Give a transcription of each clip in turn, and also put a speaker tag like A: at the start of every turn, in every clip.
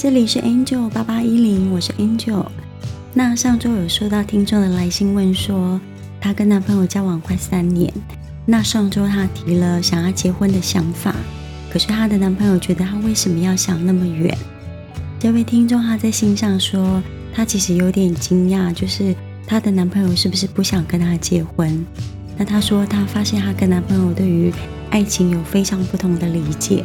A: 这里是 Angel 八八一零，我是 Angel。那上周有收到听众的来信问说，她跟男朋友交往快三年，那上周她提了想要结婚的想法，可是她的男朋友觉得她为什么要想那么远？这位听众她在信上说，她其实有点惊讶，就是她的男朋友是不是不想跟她结婚？那她说她发现她跟男朋友对于爱情有非常不同的理解。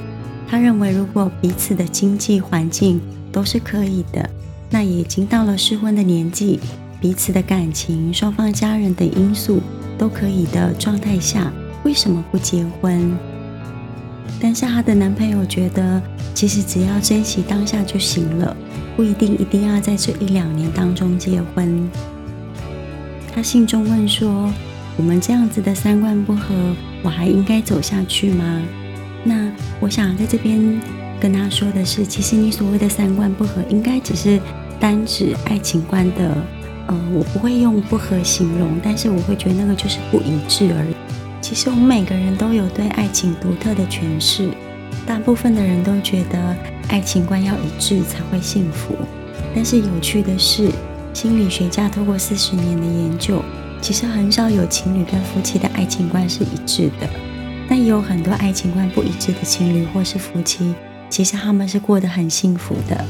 A: 他认为，如果彼此的经济环境都是可以的，那已经到了适婚的年纪，彼此的感情、双方家人等因素都可以的状态下，为什么不结婚？但是她的男朋友觉得，其实只要珍惜当下就行了，不一定一定要在这一两年当中结婚。他信中问说：“我们这样子的三观不合，我还应该走下去吗？”那我想在这边跟他说的是，其实你所谓的三观不合，应该只是单指爱情观的，呃，我不会用不合形容，但是我会觉得那个就是不一致而已。其实我们每个人都有对爱情独特的诠释，大部分的人都觉得爱情观要一致才会幸福，但是有趣的是，心理学家透过四十年的研究，其实很少有情侣跟夫妻的爱情观是一致的。那也有很多爱情观不一致的情侣或是夫妻，其实他们是过得很幸福的。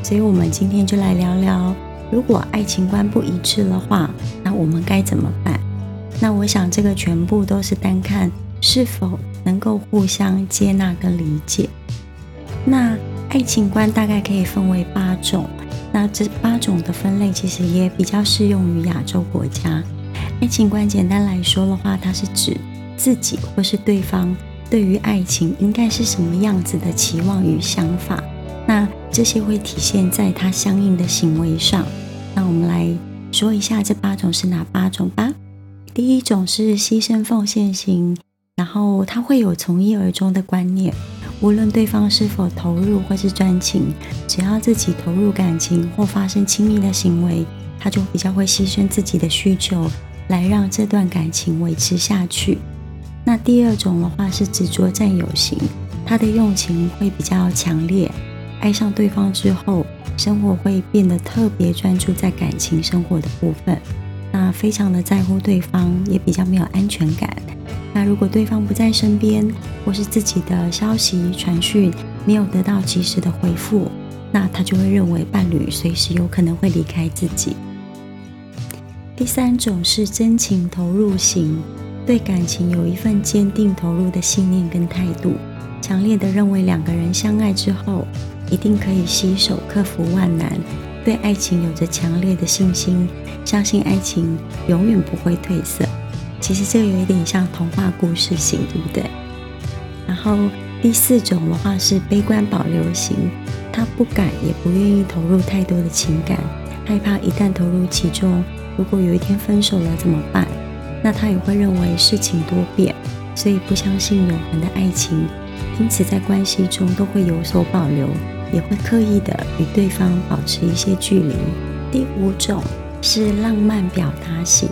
A: 所以，我们今天就来聊聊，如果爱情观不一致的话，那我们该怎么办？那我想，这个全部都是单看是否能够互相接纳跟理解。那爱情观大概可以分为八种，那这八种的分类其实也比较适用于亚洲国家。爱情观简单来说的话，它是指。自己或是对方对于爱情应该是什么样子的期望与想法，那这些会体现在他相应的行为上。那我们来说一下这八种是哪八种吧。第一种是牺牲奉献型，然后他会有从一而终的观念，无论对方是否投入或是专情，只要自己投入感情或发生亲密的行为，他就比较会牺牲自己的需求来让这段感情维持下去。那第二种的话是执着占有型，他的用情会比较强烈，爱上对方之后，生活会变得特别专注在感情生活的部分，那非常的在乎对方，也比较没有安全感。那如果对方不在身边，或是自己的消息传讯没有得到及时的回复，那他就会认为伴侣随时有可能会离开自己。第三种是真情投入型。对感情有一份坚定投入的信念跟态度，强烈的认为两个人相爱之后一定可以携手克服万难，对爱情有着强烈的信心，相信爱情永远不会褪色。其实这有一点像童话故事型，对不对？然后第四种的话是悲观保留型，他不敢也不愿意投入太多的情感，害怕一旦投入其中，如果有一天分手了怎么办？那他也会认为事情多变，所以不相信永恒的爱情，因此在关系中都会有所保留，也会刻意的与对方保持一些距离。第五种是浪漫表达型，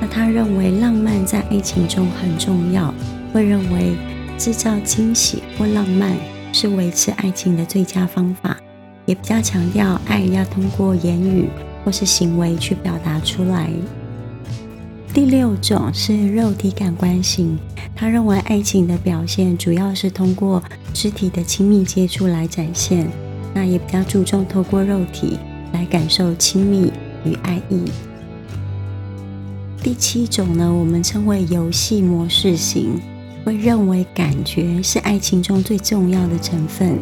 A: 那他认为浪漫在爱情中很重要，会认为制造惊喜或浪漫是维持爱情的最佳方法，也比较强调爱要通过言语或是行为去表达出来。第六种是肉体感官型，他认为爱情的表现主要是通过肢体的亲密接触来展现，那也比较注重透过肉体来感受亲密与爱意。第七种呢，我们称为游戏模式型，会认为感觉是爱情中最重要的成分，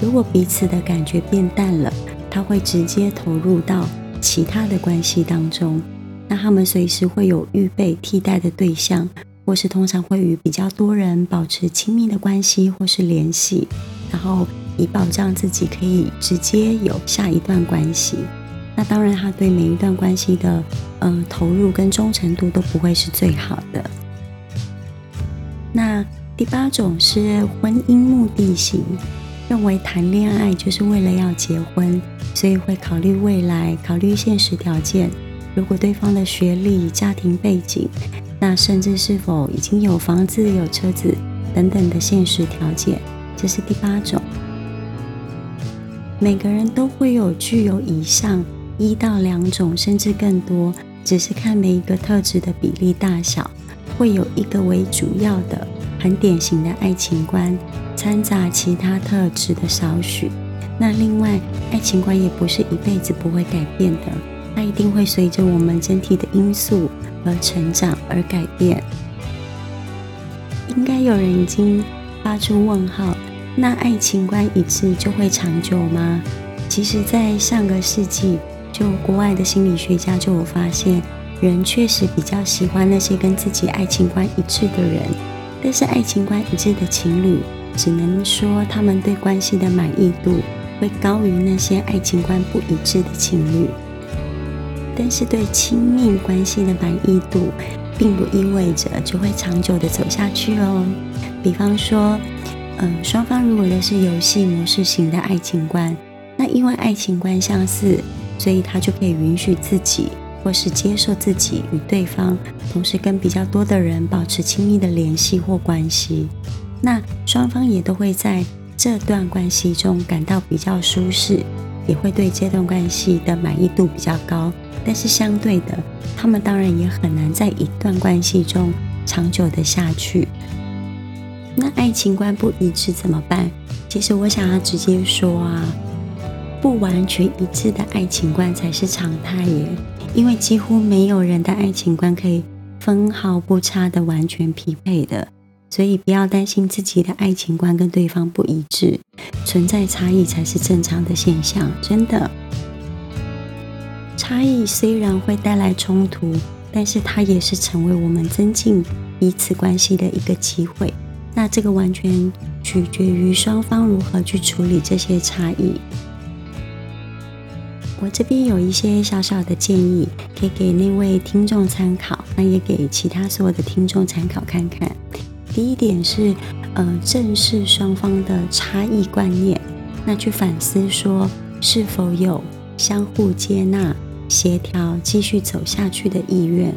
A: 如果彼此的感觉变淡了，他会直接投入到其他的关系当中。那他们随时会有预备替代的对象，或是通常会与比较多人保持亲密的关系或是联系，然后以保障自己可以直接有下一段关系。那当然，他对每一段关系的呃投入跟忠诚度都不会是最好的。那第八种是婚姻目的型，认为谈恋爱就是为了要结婚，所以会考虑未来，考虑现实条件。如果对方的学历、家庭背景，那甚至是否已经有房子、有车子等等的现实条件，这是第八种。每个人都会有具有以上一到两种，甚至更多，只是看每一个特质的比例大小，会有一个为主要的、很典型的爱情观，掺杂其他特质的少许。那另外，爱情观也不是一辈子不会改变的，它一定会随着我们整体的因素而成长而改变。应该有人已经发出问号：那爱情观一致就会长久吗？其实，在上个世纪，就国外的心理学家就有发现，人确实比较喜欢那些跟自己爱情观一致的人，但是爱情观一致的情侣，只能说他们对关系的满意度。会高于那些爱情观不一致的情侣，但是对亲密关系的满意度，并不意味着就会长久的走下去哦。比方说，嗯，双方如果都是游戏模式型的爱情观，那因为爱情观相似，所以他就可以允许自己，或是接受自己与对方同时跟比较多的人保持亲密的联系或关系，那双方也都会在。这段关系中感到比较舒适，也会对这段关系的满意度比较高。但是相对的，他们当然也很难在一段关系中长久的下去。那爱情观不一致怎么办？其实我想要直接说啊，不完全一致的爱情观才是常态耶，因为几乎没有人的爱情观可以分毫不差的完全匹配的。所以不要担心自己的爱情观跟对方不一致，存在差异才是正常的现象。真的，差异虽然会带来冲突，但是它也是成为我们增进彼此关系的一个机会。那这个完全取决于双方如何去处理这些差异。我这边有一些小小的建议，可以给那位听众参考，那也给其他所有的听众参考看看。第一点是，呃，正视双方的差异观念，那去反思说是否有相互接纳、协调、继续走下去的意愿。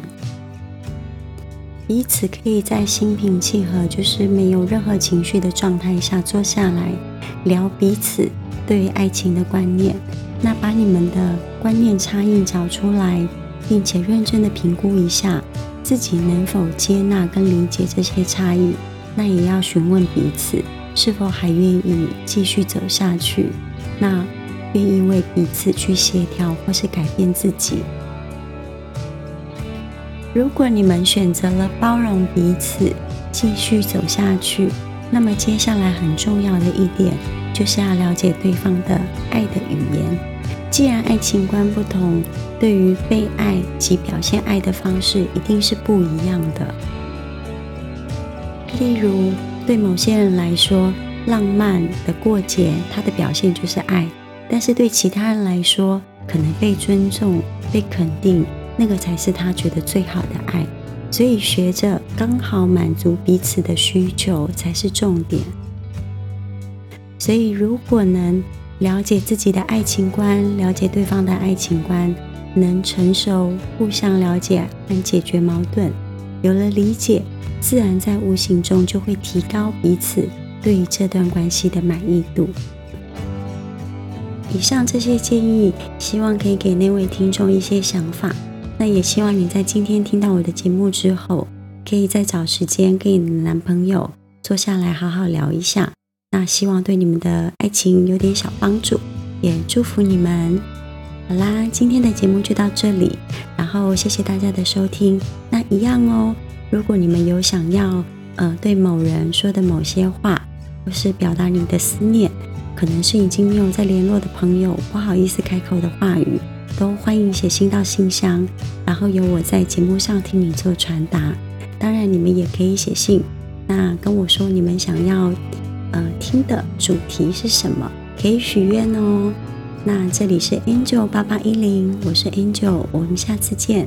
A: 彼此可以在心平气和，就是没有任何情绪的状态下坐下来聊彼此对爱情的观念，那把你们的观念差异找出来，并且认真的评估一下。自己能否接纳跟理解这些差异，那也要询问彼此是否还愿意继续走下去，那愿意为彼此去协调或是改变自己。如果你们选择了包容彼此，继续走下去，那么接下来很重要的一点就是要了解对方的爱的语言。既然爱情观不同，对于被爱及表现爱的方式一定是不一样的。例如，对某些人来说，浪漫的过节，它的表现就是爱；但是对其他人来说，可能被尊重、被肯定，那个才是他觉得最好的爱。所以，学着刚好满足彼此的需求才是重点。所以，如果能。了解自己的爱情观，了解对方的爱情观，能成熟互相了解和解决矛盾。有了理解，自然在无形中就会提高彼此对于这段关系的满意度。以上这些建议，希望可以给那位听众一些想法。那也希望你在今天听到我的节目之后，可以再找时间跟你的男朋友坐下来好好聊一下。那希望对你们的爱情有点小帮助，也祝福你们。好啦，今天的节目就到这里，然后谢谢大家的收听。那一样哦，如果你们有想要呃对某人说的某些话，或是表达你的思念，可能是已经没有再联络的朋友，不好意思开口的话语，都欢迎写信到信箱，然后由我在节目上听你做传达。当然，你们也可以写信，那跟我说你们想要。呃，听的主题是什么？可以许愿哦。那这里是 Angel 八八一零，我是 Angel，我们下次见。